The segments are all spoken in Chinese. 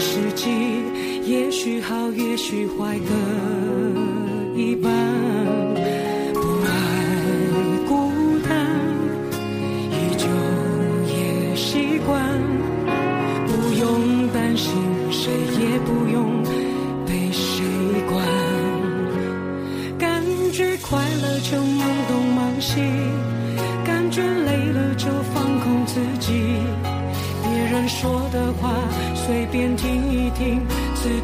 时机，也许好，也许坏各一半。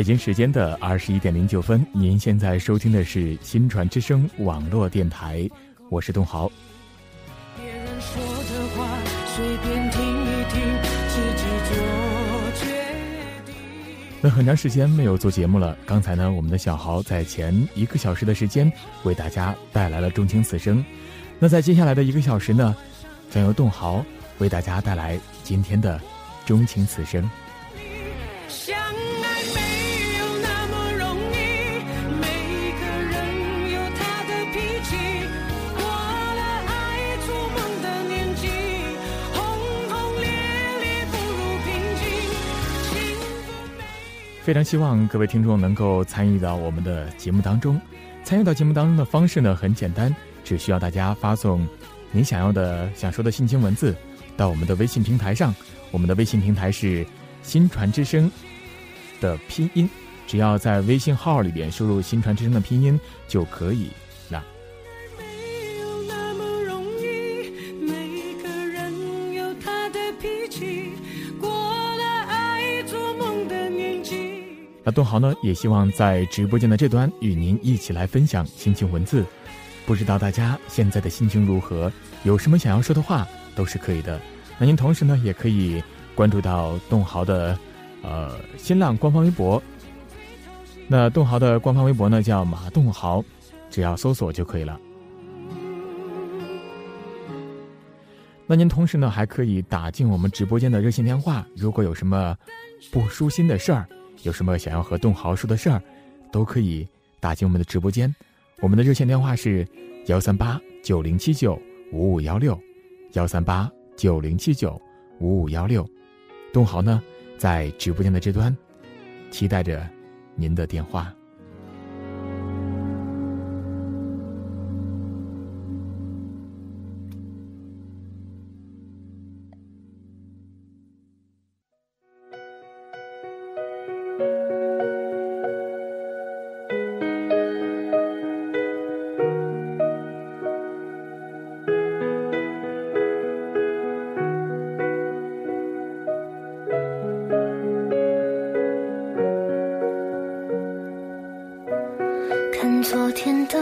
北京时间的二十一点零九分，您现在收听的是新传之声网络电台，我是东豪。别人说的话随便听一听，自己做决定。那很长时间没有做节目了，刚才呢，我们的小豪在前一个小时的时间为大家带来了《钟情此生》，那在接下来的一个小时呢，将由栋豪为大家带来今天的《钟情此生》。非常希望各位听众能够参与到我们的节目当中。参与到节目当中的方式呢很简单，只需要大家发送您想要的、想说的信情文字到我们的微信平台上。我们的微信平台是“新传之声”的拼音，只要在微信号里边输入“新传之声”的拼音就可以那东豪呢，也希望在直播间的这端与您一起来分享心情文字。不知道大家现在的心情如何？有什么想要说的话都是可以的。那您同时呢，也可以关注到东豪的呃新浪官方微博。那东豪的官方微博呢叫马栋豪，只要搜索就可以了。那您同时呢，还可以打进我们直播间的热线电话，如果有什么不舒心的事儿，有什么想要和栋豪说的事儿，都可以打进我们的直播间。我们的热线电话是幺三八九零七九五五幺六，幺三八九零七九五五幺六。栋豪呢，在直播间的这端，期待着您的电话。昨天的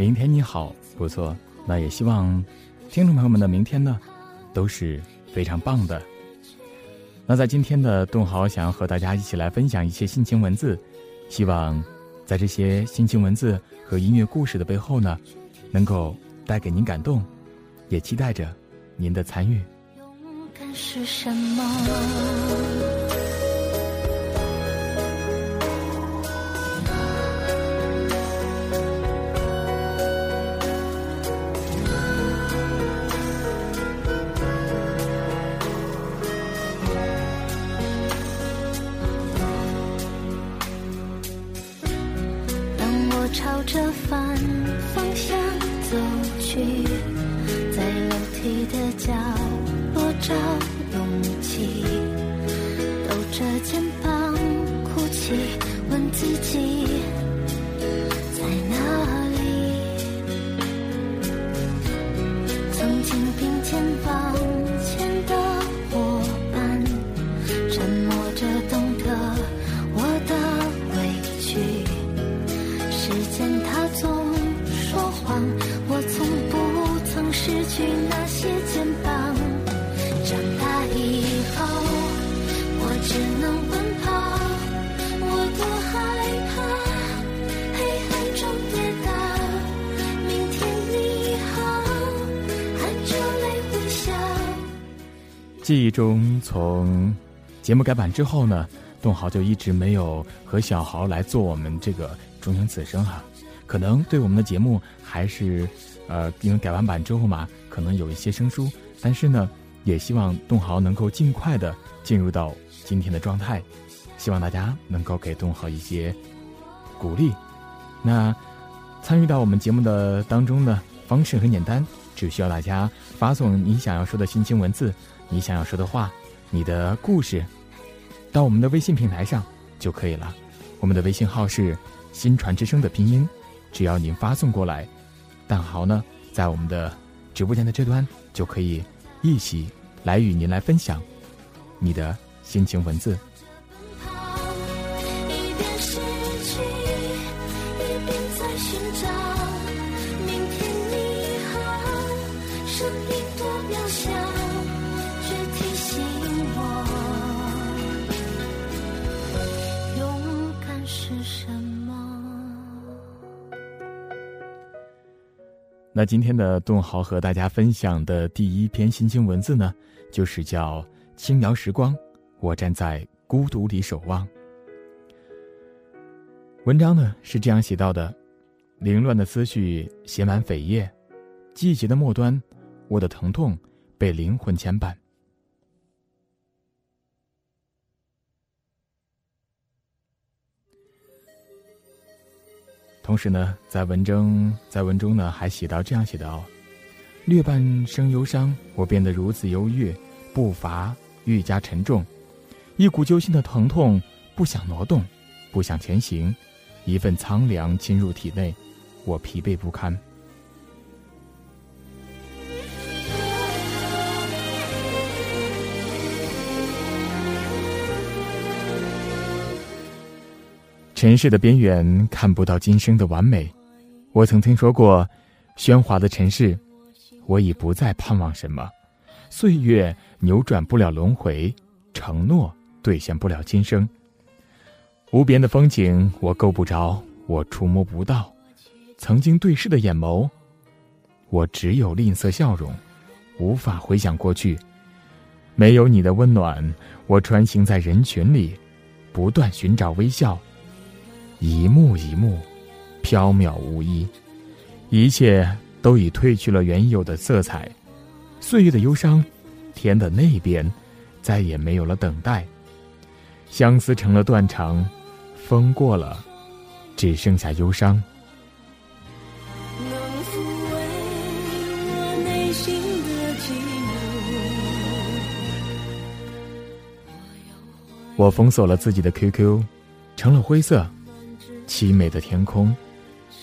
明天你好，不错。那也希望听众朋友们的明天呢，都是非常棒的。那在今天的东豪想要和大家一起来分享一些心情文字，希望在这些心情文字和音乐故事的背后呢，能够带给您感动，也期待着您的参与。勇敢是什么？方向走去，在楼梯的角落找记忆中，从节目改版之后呢，栋豪就一直没有和小豪来做我们这个中央此生哈。可能对我们的节目还是，呃，因为改完版之后嘛，可能有一些生疏。但是呢，也希望栋豪能够尽快的进入到今天的状态，希望大家能够给栋豪一些鼓励。那参与到我们节目的当中呢，方式很简单，只需要大家发送你想要说的心情文字。你想要说的话，你的故事，到我们的微信平台上就可以了。我们的微信号是“新传之声”的拼音，只要您发送过来，但豪呢在我们的直播间的这端就可以一起来与您来分享你的心情文字。那今天的顿豪和大家分享的第一篇心情文字呢，就是叫《轻摇时光》，我站在孤独里守望。文章呢是这样写到的：凌乱的思绪写满扉页，季节的末端，我的疼痛被灵魂牵绊。同时呢，在文中，在文中呢还写到这样写道：略半生忧伤，我变得如此忧郁，步伐愈加沉重，一股揪心的疼痛，不想挪动，不想前行，一份苍凉侵入体内，我疲惫不堪。尘世的边缘看不到今生的完美。我曾听说过，喧哗的尘世，我已不再盼望什么。岁月扭转不了轮回，承诺兑现不了今生。无边的风景我够不着，我触摸不到。曾经对视的眼眸，我只有吝啬笑容，无法回想过去。没有你的温暖，我穿行在人群里，不断寻找微笑。一幕一幕，缥缈无依，一切都已褪去了原有的色彩。岁月的忧伤，天的那边，再也没有了等待。相思成了断肠，风过了，只剩下忧伤。能抚慰我内心的寂寞。我封锁了自己的 QQ，成了灰色。凄美的天空，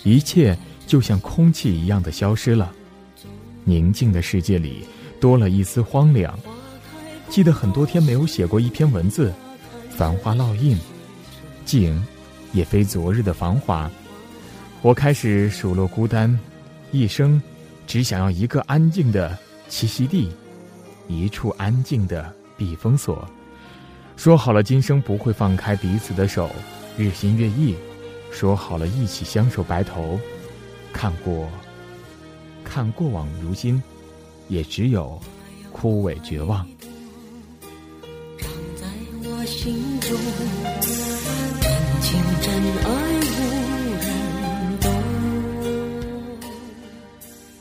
一切就像空气一样的消失了。宁静的世界里多了一丝荒凉。记得很多天没有写过一篇文字，繁花烙印，景，也非昨日的繁华。我开始数落孤单，一生只想要一个安静的栖息地，一处安静的避风所。说好了今生不会放开彼此的手，日新月异。说好了一起相守白头，看过，看过往如今，也只有枯萎绝望。在我心中，真情真爱无人懂。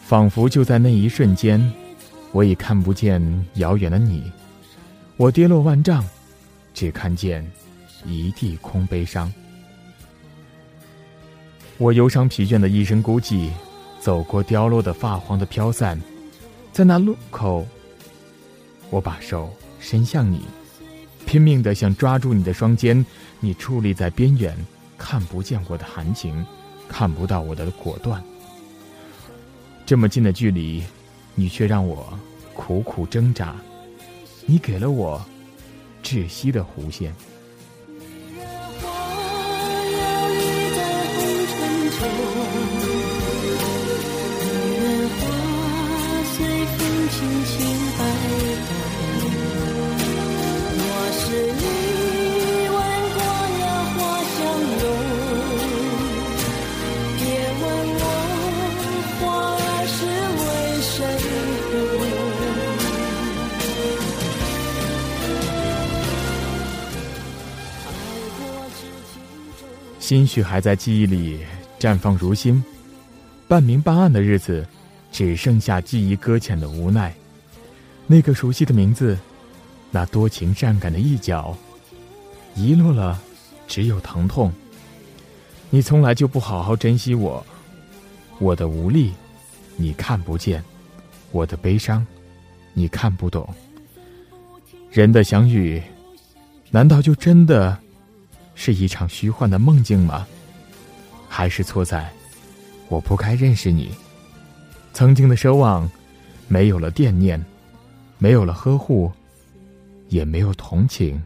仿佛就在那一瞬间，我已看不见遥远的你。我跌落万丈，只看见一地空悲伤。我忧伤疲倦的一身孤寂，走过凋落的发黄的飘散，在那路口，我把手伸向你，拼命的想抓住你的双肩，你矗立在边缘，看不见我的含情，看不到我的果断。这么近的距离，你却让我苦苦挣扎，你给了我窒息的弧线。心绪还在记忆里绽放如新，半明半暗的日子，只剩下记忆搁浅的无奈。那个熟悉的名字，那多情善感的一角，遗落了，只有疼痛。你从来就不好好珍惜我，我的无力，你看不见；我的悲伤，你看不懂。人的相遇，难道就真的？是一场虚幻的梦境吗？还是错在我不该认识你？曾经的奢望，没有了惦念，没有了呵护，也没有同情。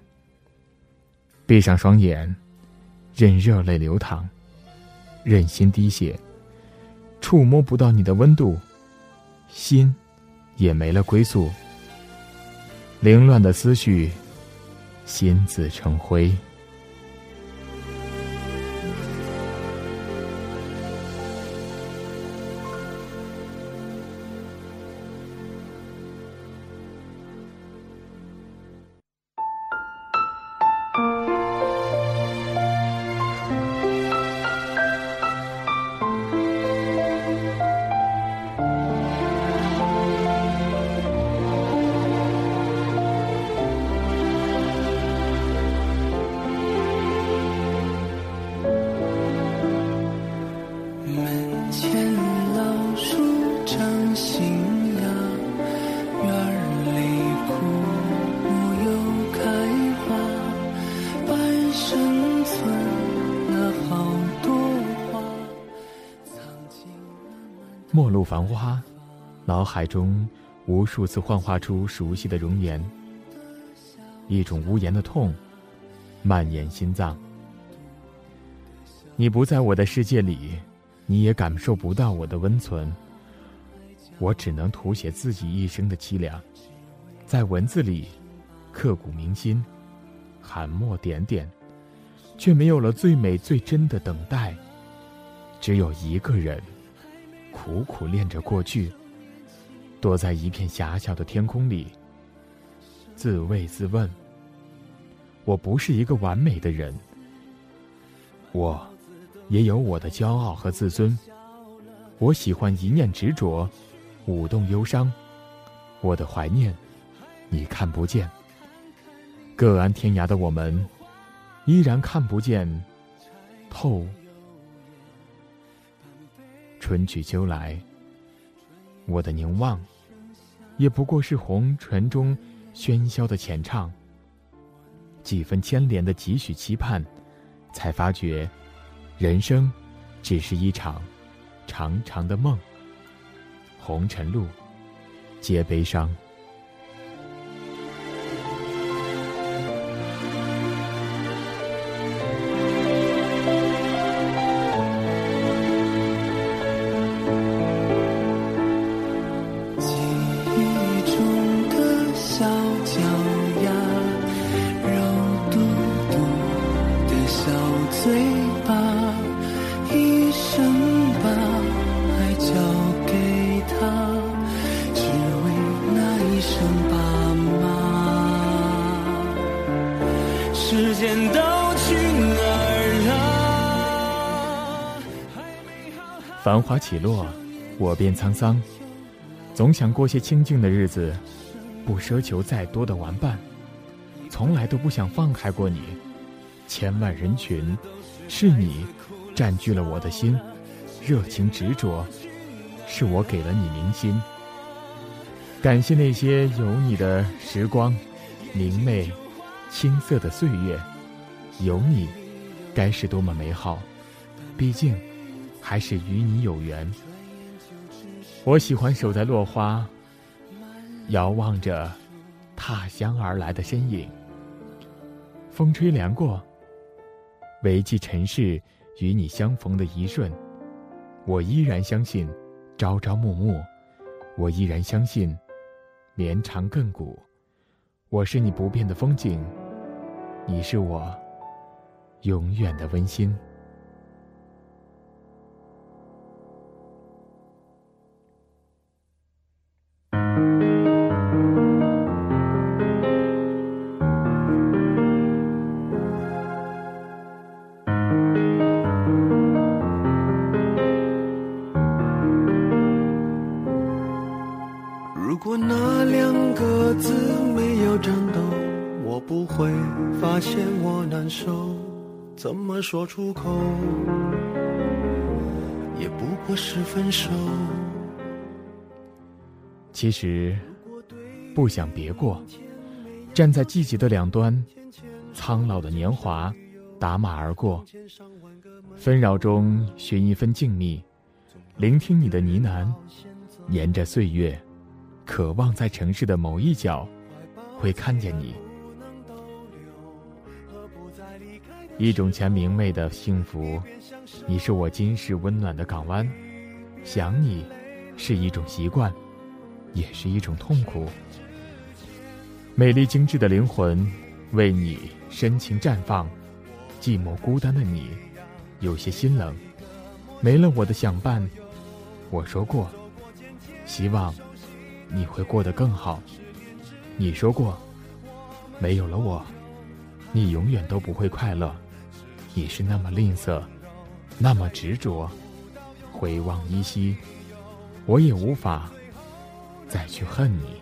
闭上双眼，任热泪流淌，任心滴血，触摸不到你的温度，心也没了归宿。凌乱的思绪，心自成灰。繁花，脑海中无数次幻化出熟悉的容颜。一种无言的痛，蔓延心脏。你不在我的世界里，你也感受不到我的温存。我只能涂写自己一生的凄凉，在文字里刻骨铭心，含墨点点，却没有了最美最真的等待。只有一个人。苦苦恋着过去，躲在一片狭小的天空里，自慰自问：我不是一个完美的人，我也有我的骄傲和自尊。我喜欢一念执着，舞动忧伤。我的怀念，你看不见。各安天涯的我们，依然看不见透。春去秋来，我的凝望，也不过是红尘中喧嚣的浅唱。几分牵连的几许期盼，才发觉，人生，只是一场长长的梦。红尘路，皆悲伤。起落，我便沧桑。总想过些清静的日子，不奢求再多的玩伴，从来都不想放开过你。千万人群，是你占据了我的心，热情执着，是我给了你明心。感谢那些有你的时光，明媚、青涩的岁月，有你，该是多么美好。毕竟。还是与你有缘。我喜欢守在落花，遥望着踏香而来的身影。风吹凉过，唯记尘世与你相逢的一瞬。我依然相信朝朝暮暮，我依然相信绵长亘古。我是你不变的风景，你是我永远的温馨。其实，不想别过，站在季节的两端，苍老的年华打马而过，纷扰中寻一份静谧，聆听你的呢喃，沿着岁月，渴望在城市的某一角，会看见你。一种前明媚的幸福，你是我今世温暖的港湾。想你，是一种习惯，也是一种痛苦。美丽精致的灵魂，为你深情绽放。寂寞孤单的你，有些心冷。没了我的相伴，我说过，希望你会过得更好。你说过，没有了我，你永远都不会快乐。你是那么吝啬，那么执着，回望依稀，我也无法再去恨你。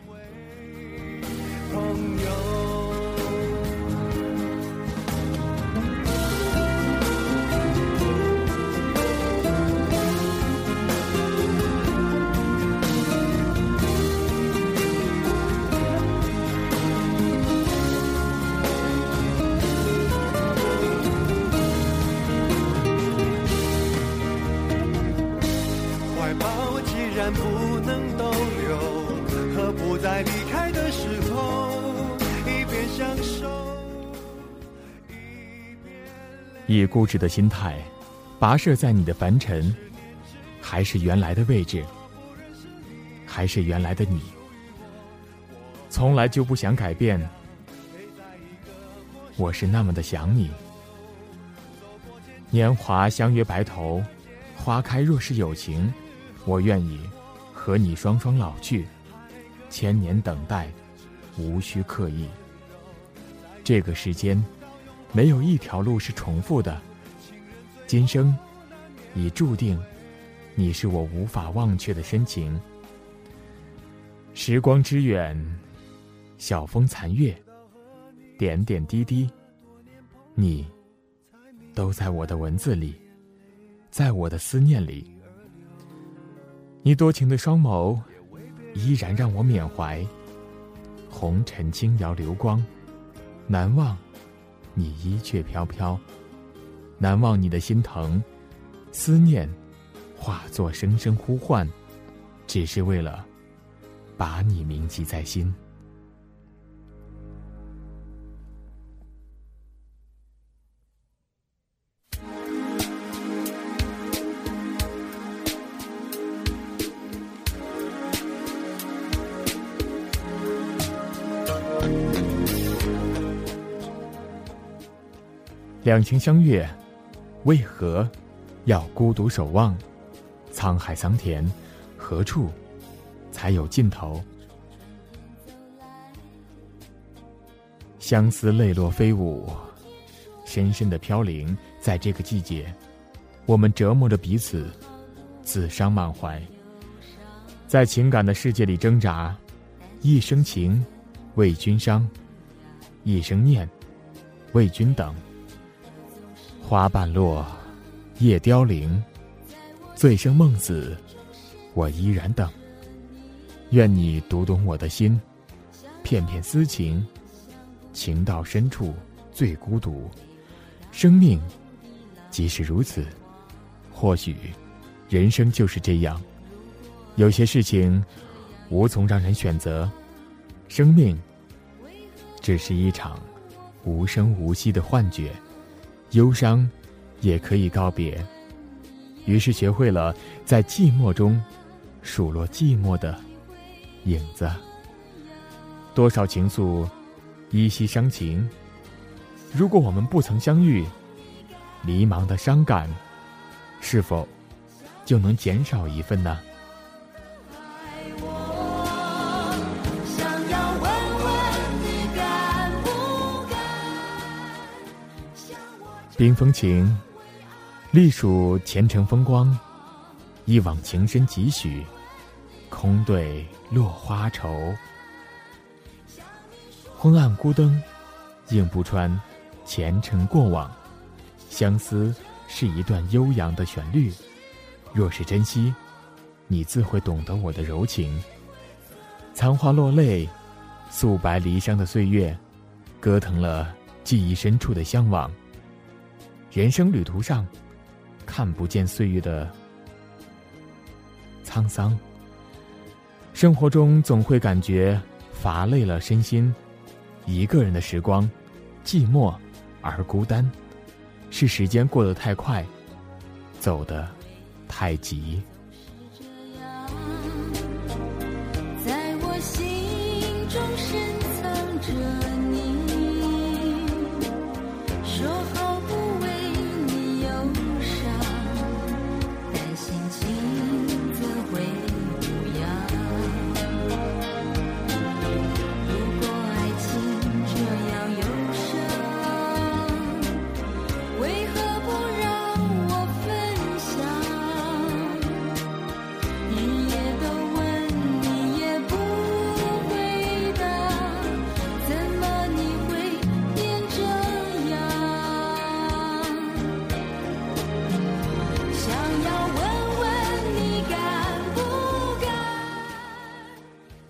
以固执的心态，跋涉在你的凡尘，还是原来的位置，还是原来的你，从来就不想改变。我是那么的想你。年华相约白头，花开若是有情，我愿意和你双双老去，千年等待，无需刻意。这个时间。没有一条路是重复的。今生已注定，你是我无法忘却的深情。时光之远，晓风残月，点点滴滴，你都在我的文字里，在我的思念里。你多情的双眸，依然让我缅怀。红尘轻摇流光，难忘。你衣却飘飘。难忘你的心疼，思念化作声声呼唤，只是为了把你铭记在心。两情相悦，为何要孤独守望？沧海桑田，何处才有尽头？相思泪落飞舞，深深的飘零。在这个季节，我们折磨着彼此，自伤满怀，在情感的世界里挣扎。一生情，为君伤；一生念，为君等。花瓣落，叶凋零，醉生梦死，我依然等。愿你读懂我的心，片片私情，情到深处最孤独。生命即使如此，或许人生就是这样。有些事情无从让人选择，生命只是一场无声无息的幻觉。忧伤，也可以告别。于是学会了在寂寞中数落寂寞的影子。多少情愫依稀伤情。如果我们不曾相遇，迷茫的伤感，是否就能减少一份呢？冰封情，隶属前程风光。一往情深几许，空对落花愁。昏暗孤灯，映不穿前尘过往。相思是一段悠扬的旋律，若是珍惜，你自会懂得我的柔情。残花落泪，素白离殇的岁月，割疼了记忆深处的向往。人生旅途上，看不见岁月的沧桑。生活中总会感觉乏累了身心，一个人的时光，寂寞而孤单，是时间过得太快，走得太急。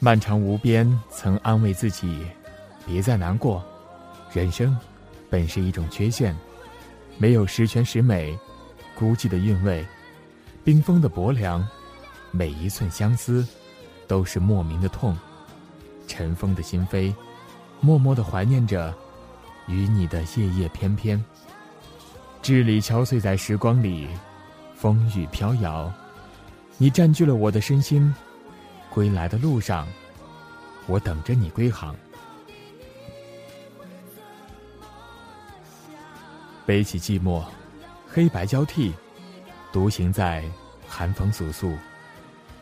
漫长无边，曾安慰自己，别再难过。人生本是一种缺陷，没有十全十美，孤寂的韵味，冰封的薄凉，每一寸相思，都是莫名的痛。尘封的心扉，默默的怀念着与你的夜夜翩翩。支离敲碎在时光里，风雨飘摇，你占据了我的身心。归来的路上，我等着你归航。背起寂寞，黑白交替，独行在寒风簌簌，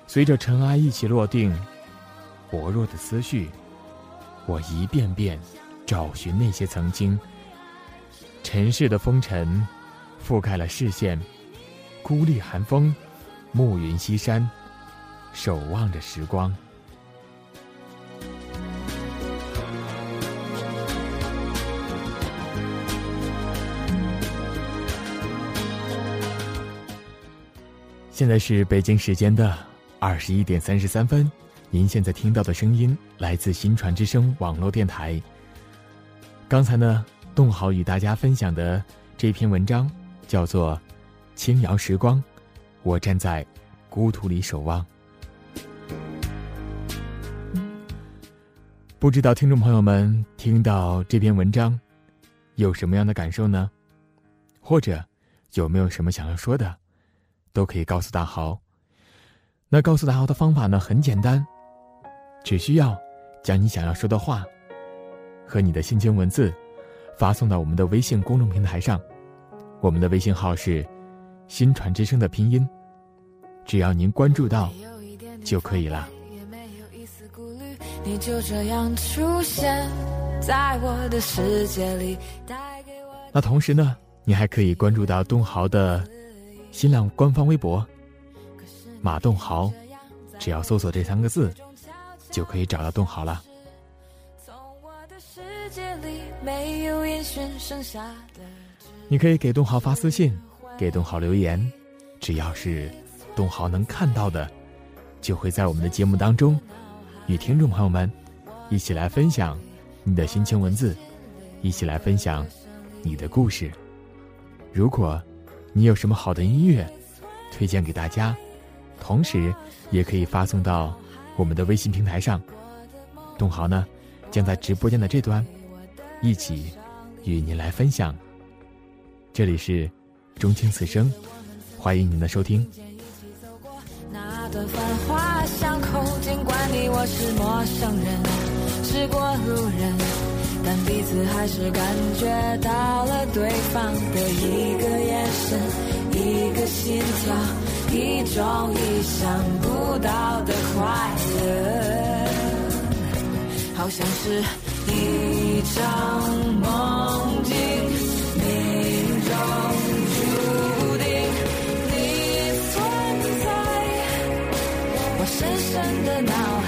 随着尘埃一起落定。薄弱的思绪，我一遍遍找寻那些曾经。尘世的风尘覆盖了视线，孤立寒风，暮云西山。守望着时光。现在是北京时间的二十一点三十三分，您现在听到的声音来自新传之声网络电台。刚才呢，洞豪与大家分享的这篇文章叫做《轻摇时光》，我站在孤土里守望。不知道听众朋友们听到这篇文章有什么样的感受呢？或者有没有什么想要说的，都可以告诉大豪。那告诉大豪的方法呢，很简单，只需要将你想要说的话和你的心情文字发送到我们的微信公众平台上。我们的微信号是“新传之声”的拼音，只要您关注到就可以了。你就这样出现在我的世界里。那同时呢，你还可以关注到东豪的新浪官方微博“马东豪”，只要搜索这三个字，就可以找到东豪了。你可以给东豪发私信，给东豪留言，只要是东豪能看到的，就会在我们的节目当中。与听众朋友们一起来分享你的心情文字，一起来分享你的故事。如果你有什么好的音乐推荐给大家，同时也可以发送到我们的微信平台上。东豪呢将在直播间的这端一起与您来分享。这里是钟情此生，欢迎您的收听。的繁华巷口，尽管你我是陌生人，是过路人，但彼此还是感觉到了对方的一个眼神，一个心跳，一种意想不到的快乐，好像是一场梦境，真的脑海，